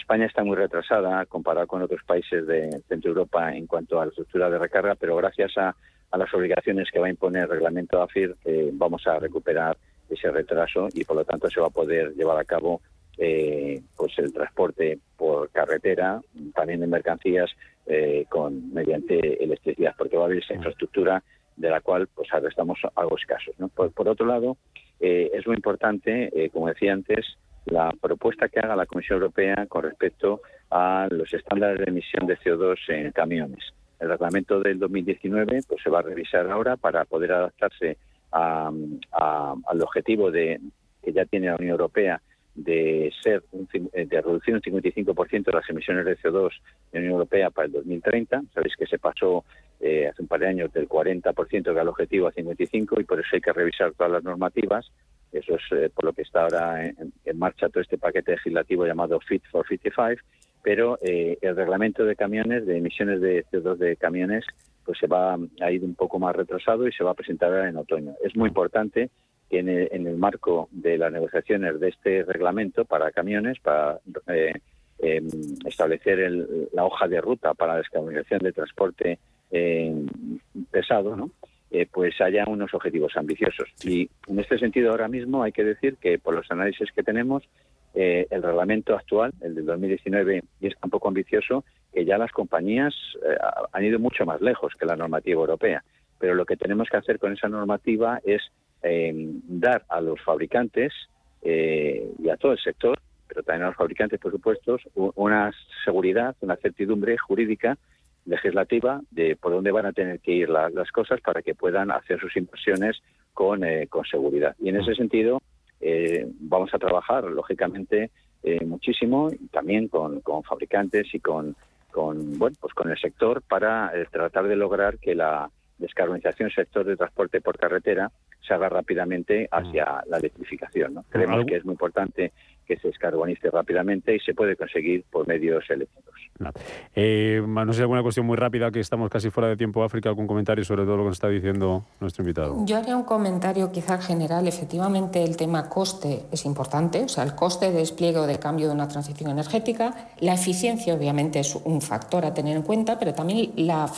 España está muy retrasada comparada con otros países de Centro Europa en cuanto a la estructura de recarga, pero gracias a, las obligaciones que va a imponer el reglamento AFIR eh, vamos a recuperar ese retraso y por lo tanto se va a poder llevar a cabo eh, pues el transporte por carretera, también de mercancías, eh, con mediante electricidad, porque va a haber esa infraestructura de la cual pues ahora estamos algo escasos. Por, otro lado, es muy importante, como decía antes, la propuesta que haga la Comisión Europea con respecto a los estándares de emisión de CO2 en camiones. El reglamento del 2019 pues, se va a revisar ahora para poder adaptarse al objetivo de, que ya tiene la Unión Europea de ser de reducir un 55% de las emisiones de CO2 en la Unión Europea para el 2030. Sabéis que se pasó eh, hace un par de años del 40% que era el objetivo a 55 y por eso hay que revisar todas las normativas eso es eh, por lo que está ahora en, marcha todo este paquete legislativo llamado Fit for 55, pero eh, el reglamento de camiones, de emisiones de CO2 de camiones, pues se va a ir un poco más retrasado y se va a presentar ahora en otoño. Es muy importante en el, marco de las negociaciones de este reglamento para camiones, para eh, em, establecer la hoja de ruta para la descarbonización de transporte pesado, ¿no? Eh, pues haya unos objetivos ambiciosos. Y en este sentido, ahora mismo hay que decir que por los análisis que tenemos, eh, el reglamento actual, el del 2019, es tan poco ambicioso que ya las compañías han ido mucho más lejos que la normativa europea. Pero lo que tenemos que hacer con esa normativa es dar a los fabricantes y a todo el sector pero también a los fabricantes, por supuesto, una seguridad, una certidumbre jurídica legislativa de por dónde van a tener que ir las cosas para que puedan hacer sus inversiones con, eh, con seguridad. Y en ese sentido eh, vamos a trabajar, lógicamente, eh, muchísimo también con, con, fabricantes y con, con, bueno, pues con el sector para tratar de lograr que la descarbonización del sector de transporte por carretera se haga rápidamente hacia la electrificación. ¿no? Creemos que es muy importante que se descarbonice rápidamente y se puede conseguir por medios eléctricos.
Eh, no sé, alguna cuestión muy rápida, que estamos casi fuera de tiempo, África, algún comentario sobre todo lo que nos está diciendo nuestro invitado.
Yo haría un comentario quizá general. Efectivamente, el tema coste es importante, o sea, el coste de despliegue o de cambio de una transición energética. La eficiencia, obviamente, es un factor a tener en cuenta, pero también la,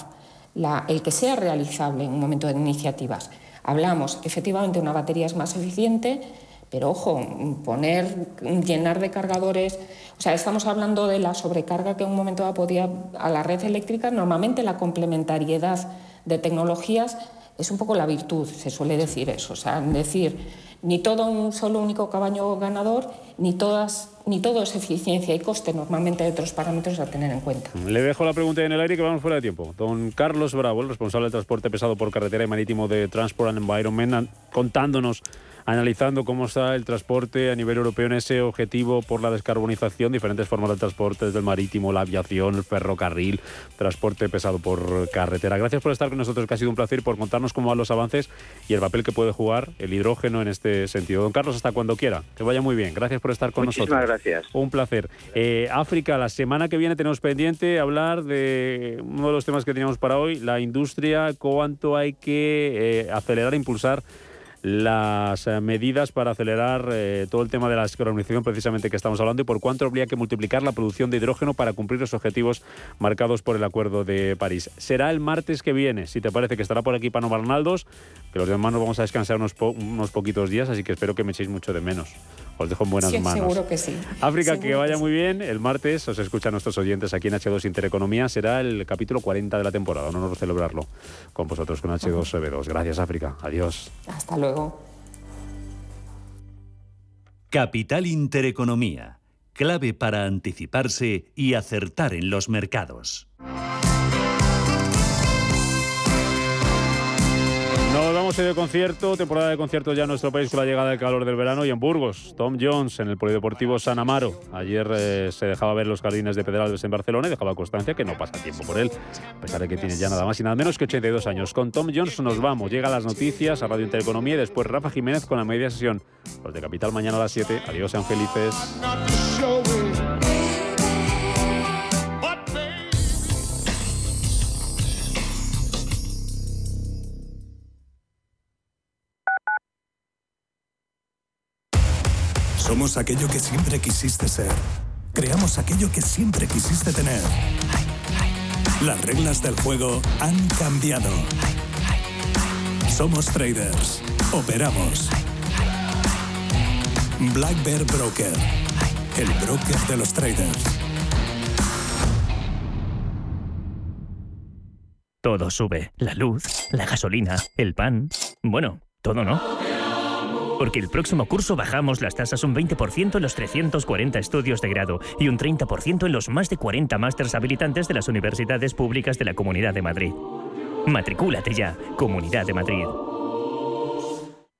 el que sea realizable en un momento de iniciativas. Hablamos, efectivamente, una batería es más eficiente, pero ojo, poner, llenar de cargadores, o sea, estamos hablando de la sobrecarga que en un momento dado podía a la red eléctrica. Normalmente la complementariedad de tecnologías es un poco la virtud, se suele decir eso. O sea, decir, ni todo un solo único caballo ganador, ni, todas, ni todo es eficiencia y coste. Normalmente hay otros parámetros a tener en cuenta.
Le dejo la pregunta en el aire que vamos fuera de tiempo. Don Carlos Bravo, el responsable del transporte pesado por carretera y marítimo de Transport and Environment, contándonos analizando cómo está el transporte a nivel europeo en ese objetivo por la descarbonización, diferentes formas de transporte, desde el marítimo, la aviación, el ferrocarril, transporte pesado por carretera. Gracias por estar con nosotros, que ha sido un placer, por contarnos cómo van los avances y el papel que puede jugar el hidrógeno en este sentido. Don Carlos, hasta cuando quiera. Que vaya muy bien. Gracias por estar con
Muchísimas
nosotros.
gracias.
Un placer. Eh, África, la semana que viene tenemos pendiente hablar de uno de los temas que teníamos para hoy, la industria, cuánto hay que eh, acelerar e impulsar las eh, medidas para acelerar eh, todo el tema de la descarbonización precisamente que estamos hablando y por cuánto habría que multiplicar la producción de hidrógeno para cumplir los objetivos marcados por el Acuerdo de París. Será el martes que viene, si te parece que estará por aquí Pano Barnaldos, que los demás nos vamos a descansar unos, unos poquitos días, así que espero que me echéis mucho de menos. Os dejo en buenas
sí,
manos.
Seguro que sí.
África, que vaya muy bien. El martes os escuchan nuestros oyentes aquí en H2 Intereconomía. Será el capítulo 40 de la temporada. Un honor celebrarlo con vosotros, con H2B2. Gracias, África. Adiós.
Hasta luego.
Capital Intereconomía. Clave para anticiparse y acertar en los mercados.
Nos vamos a ir de concierto, temporada de conciertos ya en nuestro país con la llegada del calor del verano y en Burgos. Tom Jones en el Polideportivo San Amaro. Ayer eh, se dejaba ver los jardines de Pedralbes en Barcelona y dejaba constancia que no pasa tiempo por él, a pesar de que tiene ya nada más y nada menos que 82 años. Con Tom Jones nos vamos. Llega las noticias, a Radio Intereconomía y después Rafa Jiménez con la media sesión. Los de Capital mañana a las 7. Adiós, sean felices.
Somos aquello que siempre quisiste ser. Creamos aquello que siempre quisiste tener. Las reglas del juego han cambiado. Somos traders. Operamos. Black Bear Broker. El broker de los traders.
Todo sube. La luz, la gasolina, el pan. Bueno, todo no. Porque el próximo curso bajamos las tasas un 20% en los 340 estudios de grado y un 30% en los más de 40 másters habilitantes de las universidades públicas de la Comunidad de Madrid. Matricúlate ya, Comunidad de Madrid.